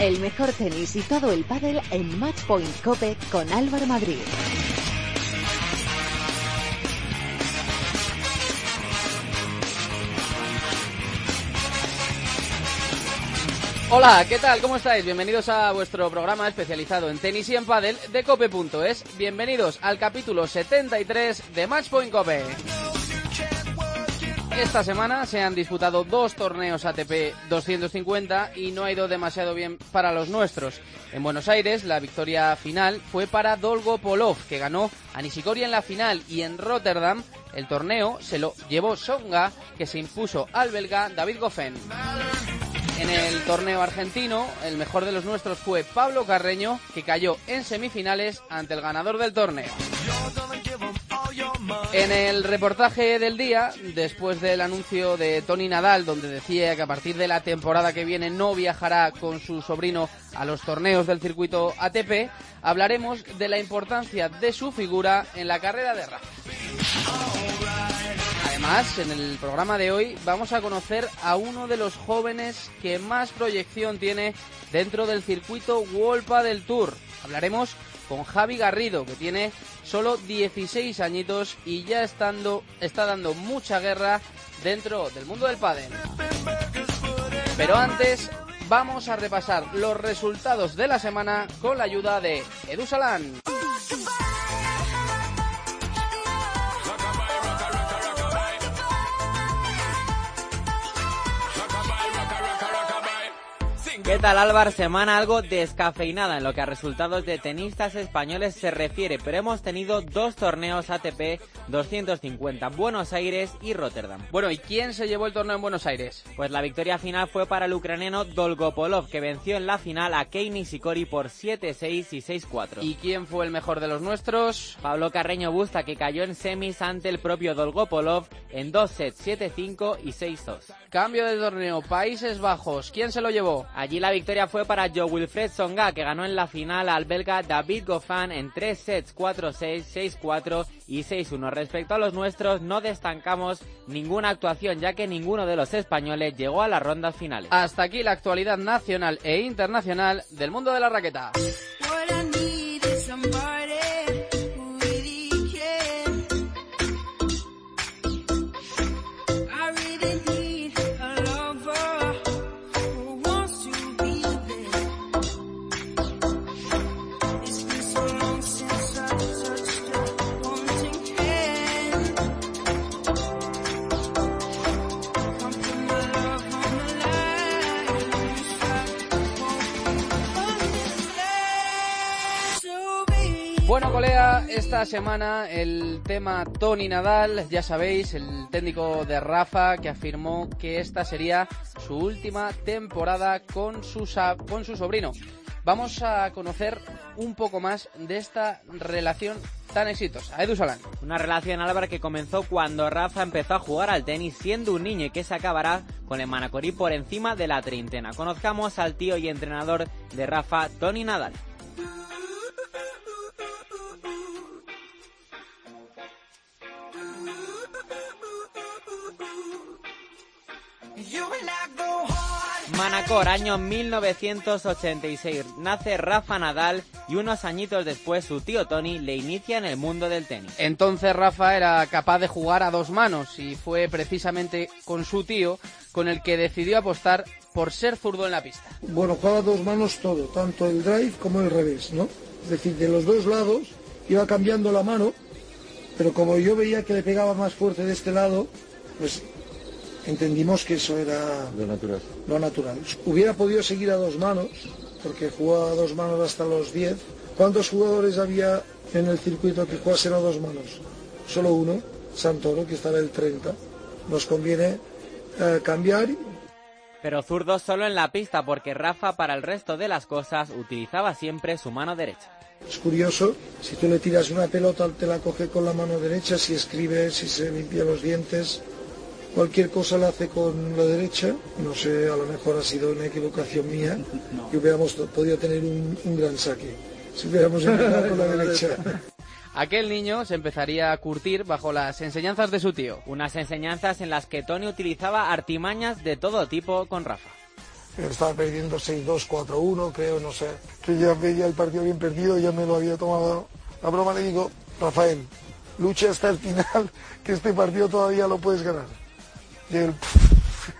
El mejor tenis y todo el pádel en Matchpoint Cope con Álvaro Madrid. Hola, ¿qué tal? ¿Cómo estáis? Bienvenidos a vuestro programa especializado en tenis y en pádel de cope.es. Bienvenidos al capítulo 73 de Matchpoint Cope. Esta semana se han disputado dos torneos ATP 250 y no ha ido demasiado bien para los nuestros. En Buenos Aires, la victoria final fue para Dolgopolov, que ganó a Nishikori en la final, y en Rotterdam, el torneo se lo llevó Songa, que se impuso al belga David Goffin. En el torneo argentino, el mejor de los nuestros fue Pablo Carreño, que cayó en semifinales ante el ganador del torneo. En el reportaje del día, después del anuncio de Tony Nadal, donde decía que a partir de la temporada que viene no viajará con su sobrino a los torneos del circuito ATP, hablaremos de la importancia de su figura en la carrera de Rafa. Además, en el programa de hoy vamos a conocer a uno de los jóvenes que más proyección tiene dentro del circuito Wolpa del Tour. Hablaremos con Javi Garrido, que tiene solo 16 añitos y ya estando, está dando mucha guerra dentro del mundo del pádel. Pero antes vamos a repasar los resultados de la semana con la ayuda de Edu Salán. ¿Qué tal Álvaro? Semana algo descafeinada en lo que a resultados de tenistas españoles se refiere, pero hemos tenido dos torneos ATP 250, Buenos Aires y Rotterdam. Bueno, ¿y quién se llevó el torneo en Buenos Aires? Pues la victoria final fue para el ucraniano Dolgopolov, que venció en la final a Kei Nishikori por 7-6 y 6-4. ¿Y quién fue el mejor de los nuestros? Pablo Carreño Busta, que cayó en semis ante el propio Dolgopolov en dos sets, 7-5 y 6-2. Cambio de torneo, Países Bajos, ¿quién se lo llevó? Allí la victoria fue para Joe Wilfred Songa, que ganó en la final al belga David Goffin en tres sets 4-6, 6-4 y 6-1. Respecto a los nuestros, no destacamos ninguna actuación, ya que ninguno de los españoles llegó a las rondas finales. Hasta aquí la actualidad nacional e internacional del mundo de la raqueta. Esta semana el tema Tony Nadal, ya sabéis, el técnico de Rafa que afirmó que esta sería su última temporada con su, sobrino. Vamos a conocer un poco más de esta relación tan exitosa. Edu Solán. Una relación, Álvaro, que comenzó cuando Rafa empezó a jugar al tenis siendo un niño y que se acabará con el Manacorí por encima de la treintena. Conozcamos al tío y entrenador de Rafa, Tony Nadal. Manacor, año 1986. Nace Rafa Nadal y unos añitos después su tío Tony le inicia en el mundo del tenis. Entonces Rafa era capaz de jugar a dos manos y fue precisamente con su tío con el que decidió apostar por ser zurdo en la pista. Bueno, jugaba a dos manos todo, tanto el drive como el revés, ¿no? Es decir, de los dos lados iba cambiando la mano, pero como yo veía que le pegaba más fuerte de este lado, pues entendimos que eso era lo natural. Lo natural. Hubiera podido seguir a dos manos, porque jugaba a dos manos hasta los 10. ¿Cuántos jugadores había en el circuito que jugasen a dos manos? Solo uno, Santoro, que estaba el 30. Nos conviene eh, cambiar. Pero zurdo solo en la pista, porque Rafa para el resto de las cosas utilizaba siempre su mano derecha. Es curioso, si tú le tiras una pelota, te la coge con la mano derecha, si escribe, si se limpia los dientes, cualquier cosa la hace con la derecha. No sé, a lo mejor ha sido una equivocación mía y hubiéramos podido tener un, un gran saque si hubiéramos empezado con la derecha. Aquel niño se empezaría a curtir bajo las enseñanzas de su tío. Unas enseñanzas en las que Tony utilizaba artimañas de todo tipo con Rafa. estaba perdiendo 6-2, 4-1, creo, no sé. Que ya veía el partido bien perdido, ya me lo había tomado. La broma le digo, Rafael, lucha hasta el final, que este partido todavía lo puedes ganar. Y él,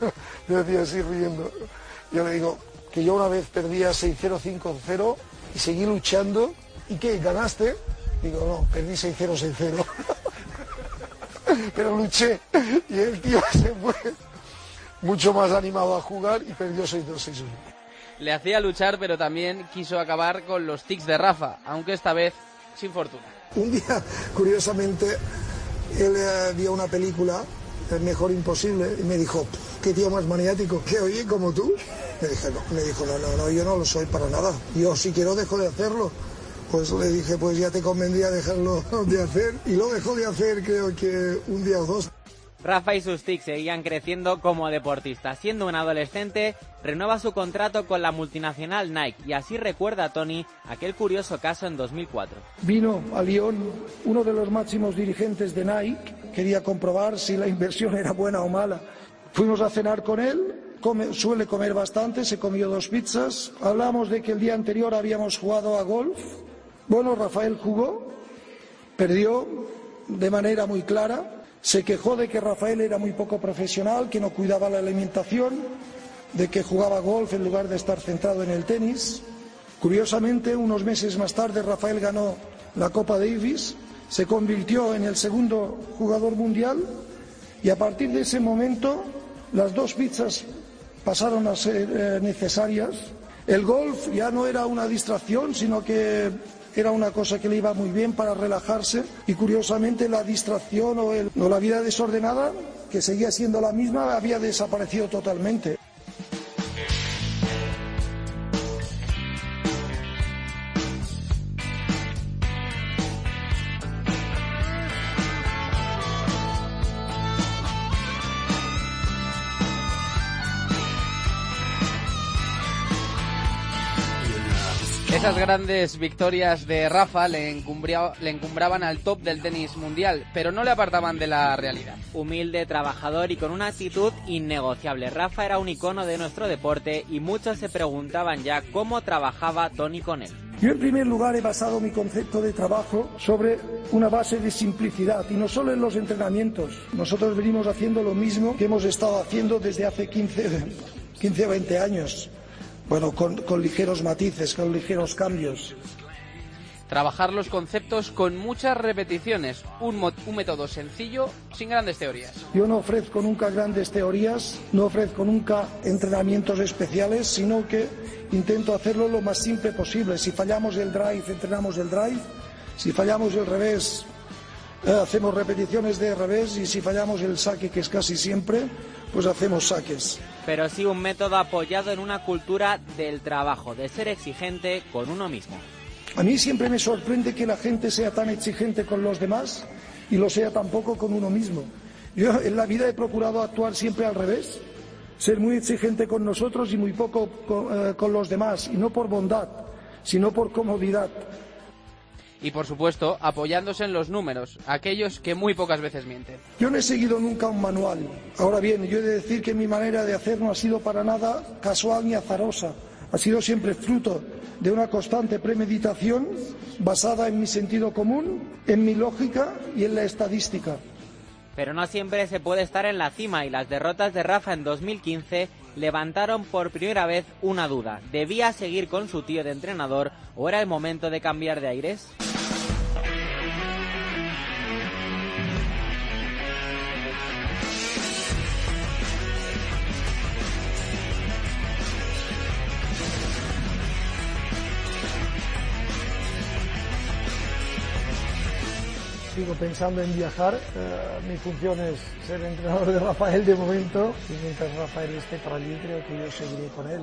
me decía así riendo. Yo le digo, que yo una vez perdía 6-0, 5-0 y seguí luchando. ¿Y qué? ¿Ganaste? Digo, no, perdí 6-0, 6-0. Pero luché y el tío se fue mucho más animado a jugar y perdió 6-2, 6-1. Le hacía luchar, pero también quiso acabar con los tics de Rafa, aunque esta vez sin fortuna. Un día, curiosamente, él eh, vio una película, El mejor imposible, y me dijo, qué tío más maniático, que oye como tú. Me, dije, no, me dijo, no, no, no, yo no lo soy para nada. Yo si quiero dejo de hacerlo. Pues le dije, pues ya te convendría dejarlo de hacer. Y lo dejó de hacer creo que un día o dos. Rafa y sus tics seguían creciendo como deportistas. Siendo un adolescente, renueva su contrato con la multinacional Nike y así recuerda Tony aquel curioso caso en 2004. Vino a Lyon uno de los máximos dirigentes de Nike, quería comprobar si la inversión era buena o mala. Fuimos a cenar con él, suele comer bastante, se comió dos pizzas, hablamos de que el día anterior habíamos jugado a golf. Bueno, Rafael jugó, perdió de manera muy clara, se quejó de que Rafael era muy poco profesional, que no cuidaba la alimentación, de que jugaba golf en lugar de estar centrado en el tenis. Curiosamente, unos meses más tarde, Rafael ganó la Copa Davis, se convirtió en el segundo jugador mundial y a partir de ese momento las dos pizzas pasaron a ser eh, necesarias. El golf ya no era una distracción, sino que era una cosa que le iba muy bien para relajarse y curiosamente la distracción o, la vida desordenada, que seguía siendo la misma, había desaparecido totalmente. Esas grandes victorias de Rafa le, encumbria- le encumbraban al top del tenis mundial, pero no le apartaban de la realidad. Humilde, trabajador y con una actitud innegociable. Rafa era un icono de nuestro deporte y muchos se preguntaban ya cómo trabajaba Tony con él. Yo en primer lugar he basado mi concepto de trabajo sobre una base de simplicidad y no solo en los entrenamientos. Nosotros venimos haciendo lo mismo que hemos estado haciendo desde hace 15, 15 o 20 años. Bueno, con, con ligeros matices, con ligeros cambios. Trabajar los conceptos con muchas repeticiones, un, un método sencillo, sin grandes teorías. Yo no ofrezco nunca grandes teorías, no ofrezco nunca entrenamientos especiales, sino que intento hacerlo lo más simple posible. Si fallamos el drive, entrenamos el drive. Si fallamos el revés, hacemos repeticiones de revés. Y si fallamos el saque, que es casi siempre, pues hacemos saques. Pero sí un método apoyado en una cultura del trabajo, de ser exigente con uno mismo. A mí siempre me sorprende que la gente sea tan exigente con los demás y lo sea tampoco con uno mismo. Yo en la vida he procurado actuar siempre al revés, ser muy exigente con nosotros y muy poco con, eh, con los demás, y no por bondad, sino por comodidad. Y por supuesto, apoyándose en los números, aquellos que muy pocas veces mienten. Yo no he seguido nunca un manual. Ahora bien, yo he de decir que mi manera de hacer no ha sido para nada casual ni azarosa. Ha sido siempre fruto de una constante premeditación basada en mi sentido común, en mi lógica y en la estadística. Pero no siempre se puede estar en la cima y las derrotas de Rafa en 2015 levantaron por primera vez una duda. ¿Debía seguir con su tío de entrenador o era el momento de cambiar de aires? Sigo pensando en viajar. Eh, mi función es ser entrenador de Rafael de momento. Y mientras Rafael esté por allí, creo que yo seguiré con él.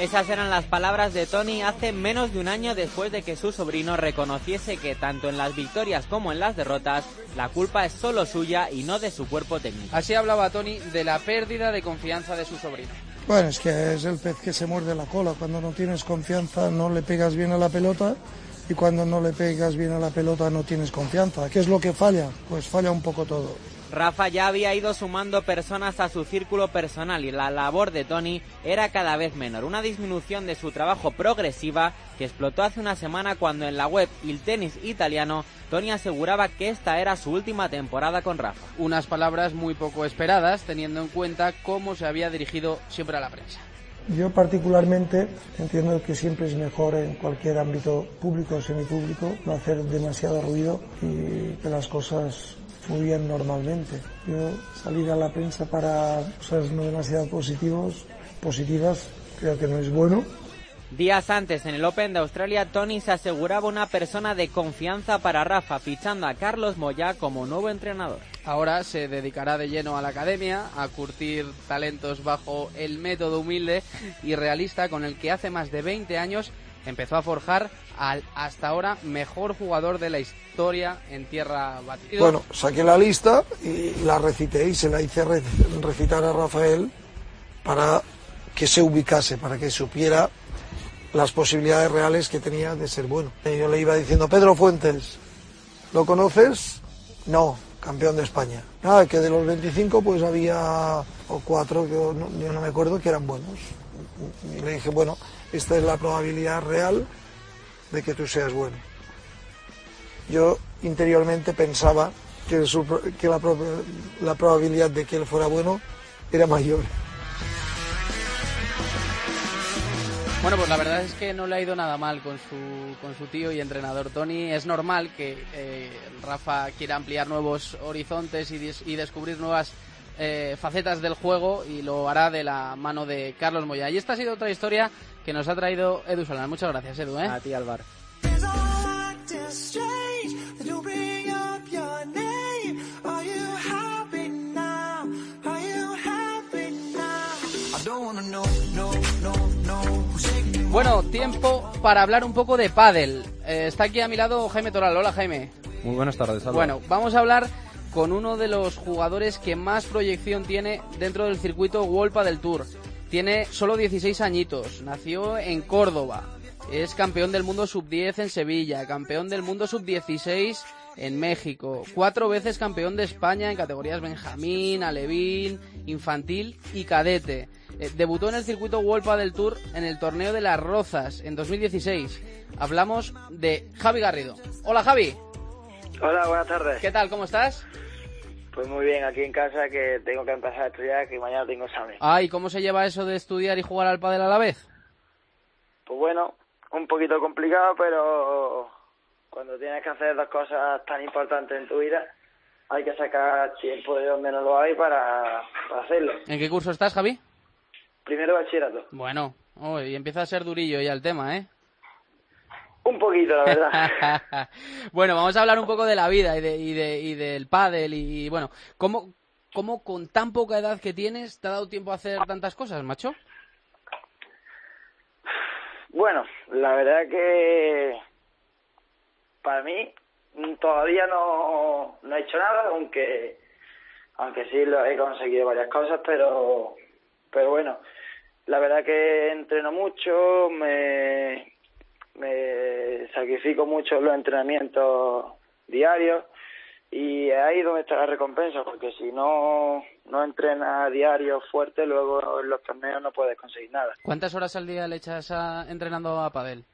Esas eran las palabras de Tony hace menos de un año después de que su sobrino reconociese que tanto en las victorias como en las derrotas la culpa es solo suya y no de su cuerpo técnico. Así hablaba Tony de la pérdida de confianza de su sobrino. Bueno, es que es el pez que se muerde la cola. Cuando no tienes confianza no le pegas bien a la pelota y cuando no le pegas bien a la pelota no tienes confianza. ¿Qué es lo que falla? Pues falla un poco todo. Rafa ya había ido sumando personas a su círculo personal y la labor de Tony era cada vez menor, una disminución de su trabajo progresiva que explotó hace una semana cuando en la web Il Tenis Italiano Tony aseguraba que esta era su última temporada con Rafa. Unas palabras muy poco esperadas teniendo en cuenta cómo se había dirigido siempre a la prensa. Yo particularmente entiendo que siempre es mejor en cualquier ámbito público o semipúblico no hacer demasiado ruido y que las cosas fluían normalmente. Yo salir a la prensa para cosas no demasiado positivos, positivas creo que no es bueno. Días antes, en el Open de Australia, Tony se aseguraba una persona de confianza para Rafa, fichando a Carlos Moya como nuevo entrenador. Ahora se dedicará de lleno a la academia, a curtir talentos bajo el método humilde y realista con el que hace más de 20 años empezó a forjar al hasta ahora mejor jugador de la historia en tierra batida. Bueno, saqué la lista y la recité y se la hice recitar a Rafael para que se ubicase, para que supiera las posibilidades reales que tenía de ser bueno. Yo le iba diciendo, Pedro Fuentes, ¿lo conoces? No, campeón de España. Nada, que de los 25 pues había o cuatro, que yo no, me acuerdo, que eran buenos. Y le dije, bueno, esta es la probabilidad real de que tú seas bueno. Yo interiormente pensaba que, la probabilidad de que él fuera bueno era mayor. Bueno, pues la verdad es que no le ha ido nada mal con su, con su tío y entrenador Tony. Es normal que eh, Rafa quiera ampliar nuevos horizontes y, descubrir nuevas eh, facetas del juego y lo hará de la mano de Carlos Moya. Y esta ha sido otra historia que nos ha traído Edu Solán. Muchas gracias, Edu. ¿eh? A ti, Álvaro. Bueno, tiempo para hablar un poco de pádel. Eh, está aquí a mi lado Jaime Toral. Hola, Jaime. Muy buenas tardes. Bueno, vamos a hablar con uno de los jugadores que más proyección tiene dentro del circuito World del Tour. Tiene solo 16 añitos, nació en Córdoba, es campeón del mundo sub-10 en Sevilla, campeón del mundo sub-16 en México, cuatro veces campeón de España en categorías Benjamín, Alevín, Infantil y Cadete. Eh, debutó en el circuito World del Tour en el torneo de las Rozas en 2016. Hablamos de Javi Garrido. Hola Javi. Hola, buenas tardes. ¿Qué tal? ¿Cómo estás? Pues muy bien, aquí en casa que tengo que empezar a estudiar, que mañana tengo examen. Ah, ¿y cómo se lleva eso de estudiar y jugar al pádel a la vez? Pues bueno, un poquito complicado, pero cuando tienes que hacer dos cosas tan importantes en tu vida, hay que sacar tiempo de donde no lo hay para hacerlo. ¿En qué curso estás, Javi? Primero bachillerato. Bueno, y empieza a ser durillo ya el tema, ¿eh? Un poquito, la verdad. bueno, vamos a hablar un poco de la vida y, de, y, de, y del pádel y, bueno, ¿cómo, ¿cómo con tan poca edad que tienes te ha dado tiempo a hacer tantas cosas, macho? Bueno, la verdad que para mí todavía no, no he hecho nada, aunque aunque sí lo he conseguido varias cosas, pero pero bueno, la verdad que entreno mucho, me, me sacrifico mucho los entrenamientos diarios y ahí es donde está la recompensa, porque si no, no entrenas diario fuerte, luego en los torneos no puedes conseguir nada. ¿Cuántas horas al día le echas a, entrenando a padel?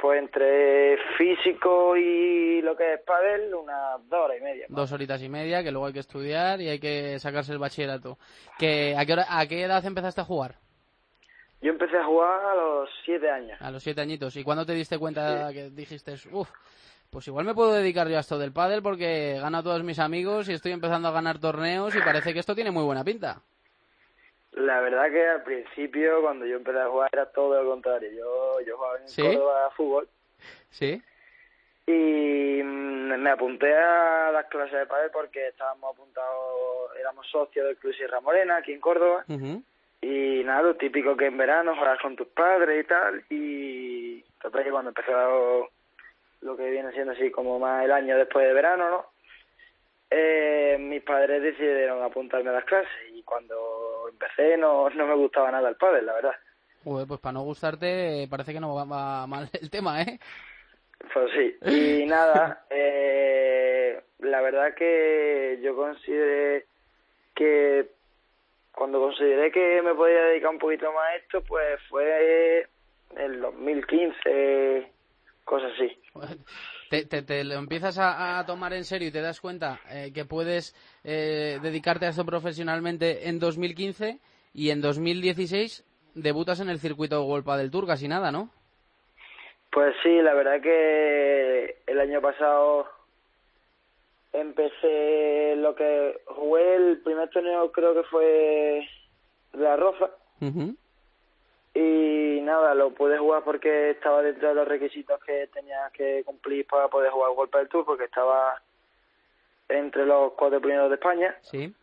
Pues entre físico y lo que es padel, unas dos horas y media. Dos horitas y media, que luego hay que estudiar y hay que sacarse el bachillerato. ¿Que, a, qué ¿A qué edad empezaste a jugar? Yo empecé a jugar a los siete años. A los siete añitos. ¿Y cuándo te diste cuenta que dijiste, uff, pues igual me puedo dedicar yo a esto del pádel porque gano a todos mis amigos y estoy empezando a ganar torneos y parece que esto tiene muy buena pinta? La verdad que al principio, cuando yo empecé a jugar, era todo lo contrario. Yo, yo jugaba en Córdoba fútbol. Sí. Y mm, me apunté a las clases de pádel porque estábamos apuntados, éramos socios del Club Sierra Morena, aquí en Córdoba. Y nada, lo típico que en verano juegas con tus padres y tal. Y total que cuando empecé lo que viene siendo así como más el año después de verano, ¿no? Eh, mis padres decidieron apuntarme a las clases y cuando empecé no, no me gustaba nada el pádel, la verdad. pues para no gustarte parece que no va mal el tema, ¿eh? Pues sí, y nada, eh, la verdad que yo consideré que cuando consideré que me podía dedicar un poquito más a esto, pues fue el 2015, cosas así. Te, te, te lo empiezas a, a, tomar en serio y te das cuenta eh, que puedes eh, dedicarte a esto profesionalmente en 2015 y en 2016 debutas en el circuito Golpa del Tour, casi nada, ¿no? Pues sí, la verdad que el año pasado empecé lo que jugué el primer torneo creo que fue la Roza y nada lo pude jugar porque estaba dentro de los requisitos que tenía que cumplir para poder jugar Golpa del Tour porque estaba entre los cuatro primeros de España sí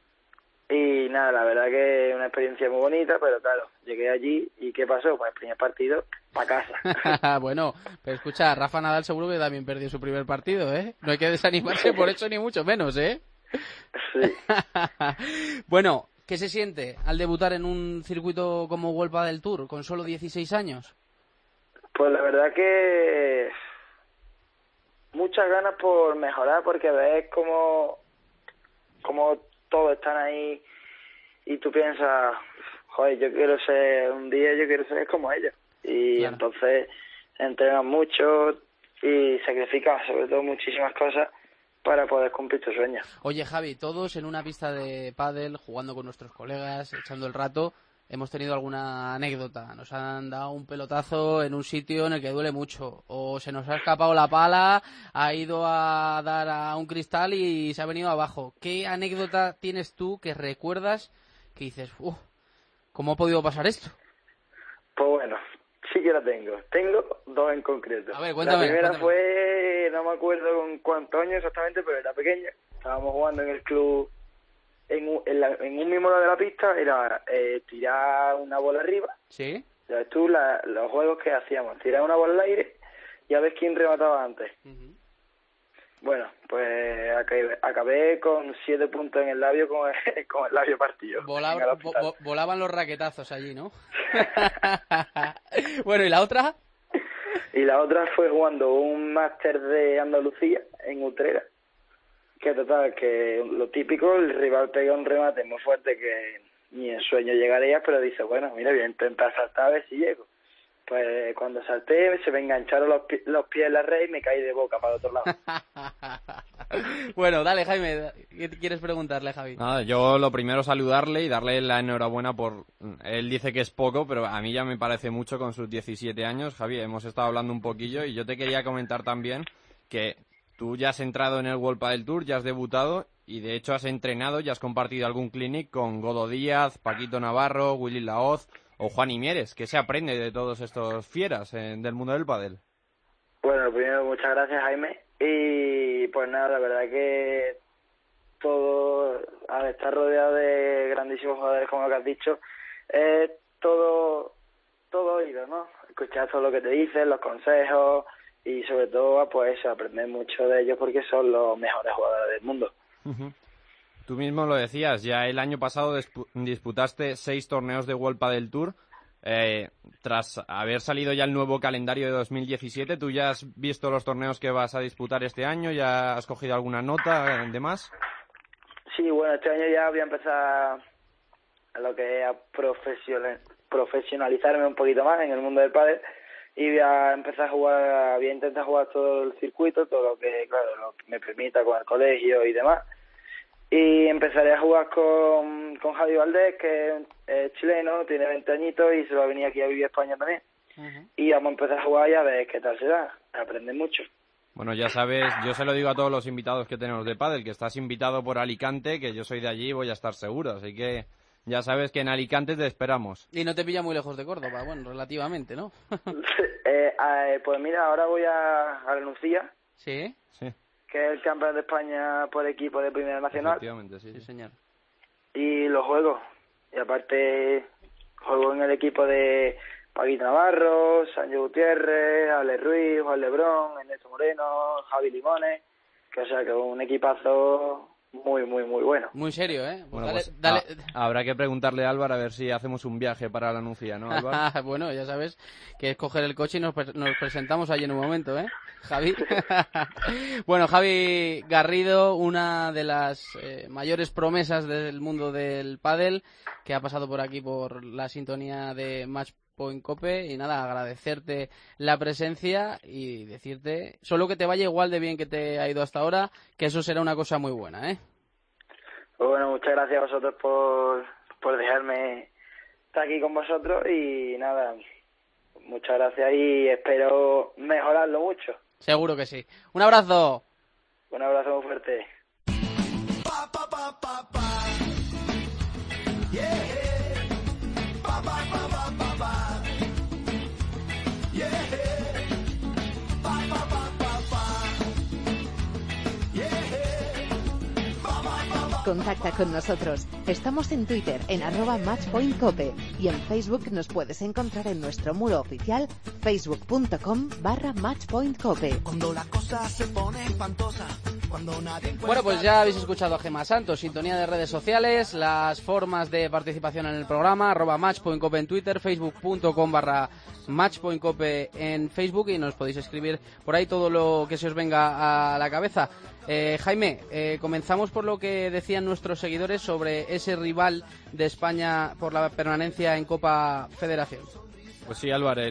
y nada, la verdad que una experiencia muy bonita, pero claro, llegué allí y ¿qué pasó? Pues el primer partido, para casa. bueno, pero escucha, Rafa Nadal seguro que también perdió su primer partido, ¿eh? No hay que desanimarse por eso ni mucho menos, ¿eh? Sí. bueno, ¿qué se siente al debutar en un circuito como Vuelva del Tour con solo 16 años? Pues la verdad que muchas ganas por mejorar porque ves como como todos están ahí y tú piensas, joder, yo quiero ser, un día yo quiero ser como ellos. Y Claro. entonces entrenas mucho y sacrificas sobre todo muchísimas cosas para poder cumplir tus sueños. Oye, Javi, todos en una pista de pádel, jugando con nuestros colegas, echando el rato, hemos tenido alguna anécdota. Nos han dado un pelotazo en un sitio en el que duele mucho. O se nos ha escapado la pala, ha ido a dar a un cristal y se ha venido abajo. ¿Qué anécdota tienes tú que recuerdas que dices, uff, ¿cómo ha podido pasar esto? Pues bueno, sí que la tengo. Tengo dos en concreto. A ver, cuéntame, La primera cuéntame. fue, no me acuerdo con cuántos años exactamente, pero era pequeña. Estábamos jugando en el club, en un, en la- en un mismo lado de la pista, era eh, tirar una bola arriba. ¿Sí? ¿Sabes tú la- los juegos que hacíamos? Tirar una bola al aire y a ver quién remataba antes. Bueno, pues acabé, acabé con siete puntos en el labio con el, con el labio partido. Volaba- el vo- volaban los raquetazos allí, ¿no? bueno, ¿y la otra? Y la otra fue jugando un máster de Andalucía en Utrera. Que total, que lo típico, el rival pega un remate muy fuerte que ni en sueño llegaría, pero dice, bueno, mira, voy a intentar saltar a ver si llego. Pues cuando salté se me engancharon los, pi- los pies en la red y me caí de boca para el otro lado. bueno, dale, Jaime, ¿qué te quieres preguntarle, Javi? Nada, yo lo primero saludarle y darle la enhorabuena por... Él dice que es poco, pero a mí ya me parece mucho con sus 17 años. Javi, hemos estado hablando un poquillo y yo te quería comentar también que tú ya has entrado en el World Padel Tour, ya has debutado y de hecho has entrenado y has compartido algún clinic con Godo Díaz, Paquito Navarro, Willy Laoz o Juan Imieres. ¿Qué se aprende de todos estos fieras eh, del mundo del pádel? Bueno, primero muchas gracias Jaime y pues nada, la verdad que todo, al estar rodeado de grandísimos jugadores como lo que has dicho, es todo, todo oído, ¿no? Escuchar todo lo que te dicen, los consejos y sobre todo pues aprender mucho de ellos porque son los mejores jugadores del mundo. Ujú. Tú mismo lo decías, ya el año pasado dispu- disputaste seis torneos de World Padel Tour. Eh, tras haber salido ya el nuevo calendario de 2017, ¿tú ya has visto los torneos que vas a disputar este año? ¿Ya has cogido alguna nota de más? Sí, bueno, este año ya voy a empezar a lo que es a profesional- profesionalizarme un poquito más en el mundo del pádel y voy a empezar a jugar, voy a intentar jugar todo el circuito, todo lo que, claro, lo que me permita con el colegio y demás. Y empezaré a jugar con, con Javi Valdés, que es chileno, tiene 20 añitos y se va a venir aquí a vivir a España también. Y vamos a empezar a jugar y a ver qué tal se da. Aprender mucho. Bueno, ya sabes, yo se lo digo a todos los invitados que tenemos de pádel, que estás invitado por Alicante, que yo soy de allí y voy a estar seguro. Así que ya sabes que en Alicante te esperamos. Y no te pilla muy lejos de Córdoba, bueno, relativamente, ¿no? Eh, eh, pues mira, ahora voy a, a la Nucía, sí, Sí, que es el campeón de España por equipo de Primera Nacional. efectivamente, sí. señor. y lo juego. Y aparte juego en el equipo de Paquito Navarro, Sancho Gutiérrez, Ale Ruiz, Juan Lebrón, Ernesto Moreno, Javi Limones, que o sea que un equipazo muy, muy, muy bueno. Muy serio, ¿eh? Pues Bueno, dale- pues dale- a- habrá que preguntarle a Álvaro a ver si hacemos un viaje para la Nucía, ¿no, Álvaro? bueno, ya sabes que es coger el coche y nos, nos presentamos allí en un momento, ¿eh? Javi. bueno, Javi Garrido, una de las eh, mayores promesas del mundo del pádel, que ha pasado por aquí por la sintonía de Match Point Cope y nada, agradecerte la presencia y decirte solo que te vaya igual de bien que te ha ido hasta ahora, que eso será una cosa muy buena, ¿eh? Pues bueno, muchas gracias a vosotros por, por dejarme estar aquí con vosotros y nada, muchas gracias y espero mejorarlo mucho. Seguro que sí. Un abrazo. Un abrazo muy fuerte. Contacta con nosotros. Estamos en Twitter en arroba matchpointcope y en Facebook nos puedes encontrar en nuestro muro oficial facebook.com barra matchpointcope. Cuando la cosa se pone espantosa, cuando nadie Bueno, pues ya habéis escuchado a Gema Santos, sintonía de redes sociales, las formas de participación en el programa, arroba matchpointcope en Twitter, facebook.com barra matchpointcope en Facebook y nos podéis escribir por ahí todo lo que se os venga a la cabeza. Eh, Jaime, eh, comenzamos por lo que decían nuestros seguidores sobre ese rival de España por la permanencia en Copa Federación. Pues sí, Álvaro,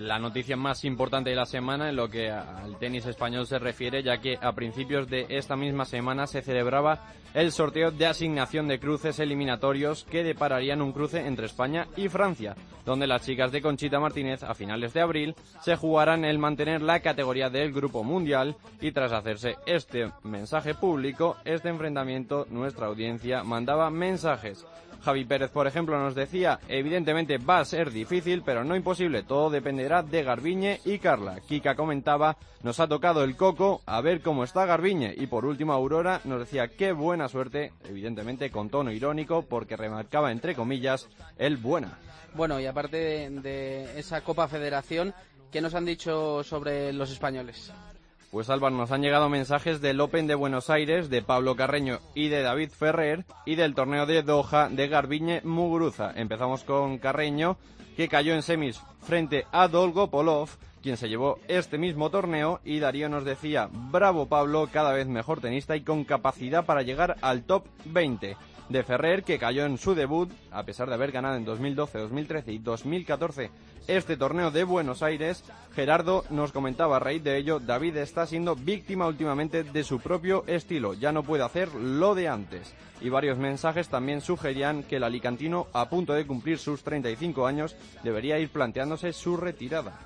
la noticia más importante de la semana en lo que al tenis español se refiere, ya que a principios de esta misma semana se celebraba el sorteo de asignación de cruces eliminatorios que depararían un cruce entre España y Francia, donde las chicas de Conchita Martínez a finales de abril se jugarán el mantener la categoría del Grupo Mundial y tras hacerse este mensaje público, este enfrentamiento, nuestra audiencia mandaba mensajes. Javi Pérez, por ejemplo, nos decía, evidentemente va a ser difícil, pero no imposible, todo dependerá de Garbiñe y Carla. Kika comentaba, nos ha tocado el coco, a ver cómo está Garbiñe. Y por último, Aurora nos decía, qué buena suerte, evidentemente con tono irónico, porque remarcaba, entre comillas, el buena. Bueno, y aparte de, de esa Copa Federación, ¿qué nos han dicho sobre los españoles? Pues Álvaro, nos han llegado mensajes del Open de Buenos Aires, de Pablo Carreño y de David Ferrer, y del torneo de Doha de Garbiñe Muguruza. Empezamos con Carreño, que cayó en semis frente a Dolgo Polov, quien se llevó este mismo torneo, y Darío nos decía, bravo Pablo, cada vez mejor tenista y con capacidad para llegar al top 20. De Ferrer, que cayó en su debut, a pesar de haber ganado en 2012, 2013 y 2014 este torneo de Buenos Aires, Gerardo nos comentaba a raíz de ello, David está siendo víctima últimamente de su propio estilo, ya no puede hacer lo de antes. Y varios mensajes también sugerían que el alicantino, a punto de cumplir sus 35 años, debería ir planteándose su retirada.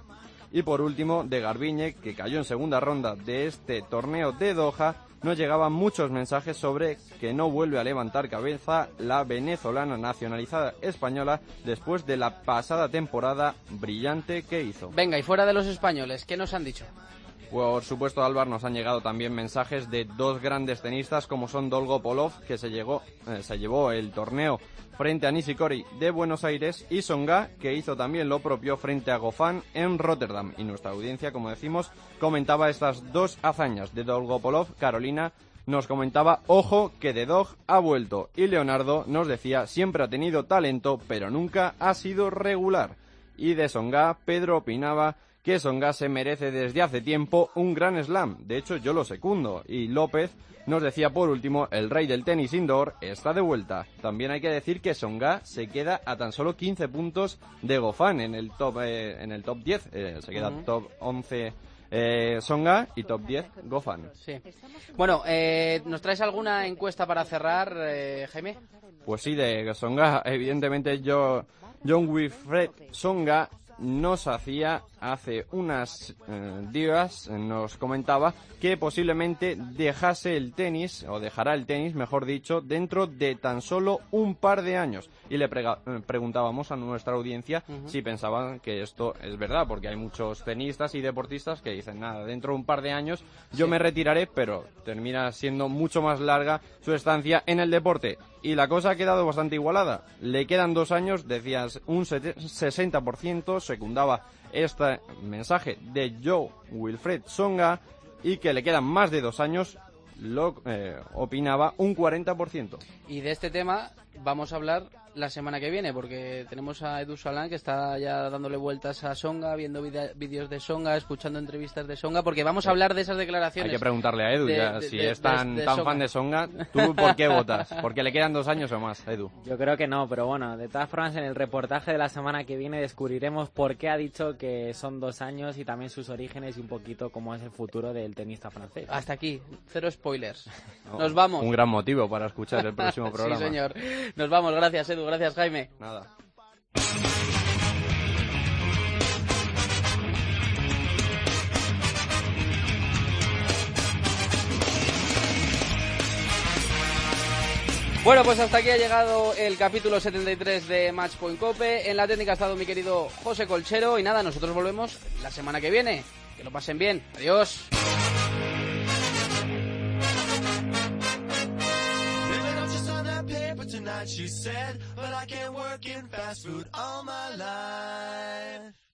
Y por último, de Garbiñe, que cayó en segunda ronda de este torneo de Doha, nos llegaban muchos mensajes sobre que no vuelve a levantar cabeza la venezolana nacionalizada española después de la pasada temporada brillante que hizo. Venga, y fuera de los españoles, ¿qué nos han dicho? Por supuesto, Álvaro, nos han llegado también mensajes de dos grandes tenistas como son Dolgo Polov, que se, llegó, eh, se llevó el torneo frente a Nishikori de Buenos Aires, y Songa, que hizo también lo propio frente a Gofán en Rotterdam. Y nuestra audiencia, como decimos, comentaba estas dos hazañas de Dolgo Polov. Carolina nos comentaba, ojo, que de Dog ha vuelto. Y Leonardo nos decía, siempre ha tenido talento, pero nunca ha sido regular. Y de Songa, Pedro opinaba que Songa se merece desde hace tiempo un gran slam. De hecho, yo lo secundo. Y López nos decía por último, el rey del tenis indoor está de vuelta. También hay que decir que Songa se queda a tan solo 15 puntos de Gofán en el top, eh, en el top 10. Eh, se queda Ujú. top 11 eh, Songa y top 10 Gofán. Sí. Bueno, eh, ¿nos traes alguna encuesta para cerrar, eh, Jaime? Pues sí, de Songa, evidentemente yo, John Wilfred Songa nos hacía hace unas eh, días, eh, nos comentaba que posiblemente dejase el tenis, o dejará el tenis, mejor dicho, dentro de tan solo un par de años. Y le eh, preguntábamos a nuestra audiencia si pensaban que esto es verdad, porque hay muchos tenistas y deportistas que dicen, nada, dentro de un par de años yo Sí. me retiraré, pero termina siendo mucho más larga su estancia en el deporte. Y la cosa ha quedado bastante igualada. Le quedan dos años, decías un sete- 60%, secundaba este mensaje de Joe Wilfred Songa, y que le quedan más de dos años, lo eh, opinaba un 40%. Y de este tema vamos a hablar la semana que viene, porque tenemos a Edu Salán que está ya dándole vueltas a Songa, viendo vídeos de Songa, escuchando entrevistas de Songa, porque vamos a hablar de esas declaraciones. Hay que preguntarle a Edu, de- ya, de- si de- es tan, de- de tan Songa. fan de Songa, ¿tú por qué votas? Porque le quedan dos años o más, Edu. Yo creo que no, pero bueno, de todas formas en el reportaje de la semana que viene descubriremos por qué ha dicho que son dos años y también sus orígenes y un poquito cómo es el futuro del tenista francés. Hasta aquí, cero spoilers. Nos vamos. Un gran motivo para escuchar el próximo programa. Sí, señor. Nos vamos. Gracias, Edu. Gracias, Jaime. Nada. Bueno, pues hasta aquí ha llegado el capítulo 73 de Matchpoint Cope. En la técnica ha estado mi querido José Colchero. Y nada, nosotros volvemos la semana que viene. Que lo pasen bien. Adiós. Tonight, she said. But I can't work in fast food all my life.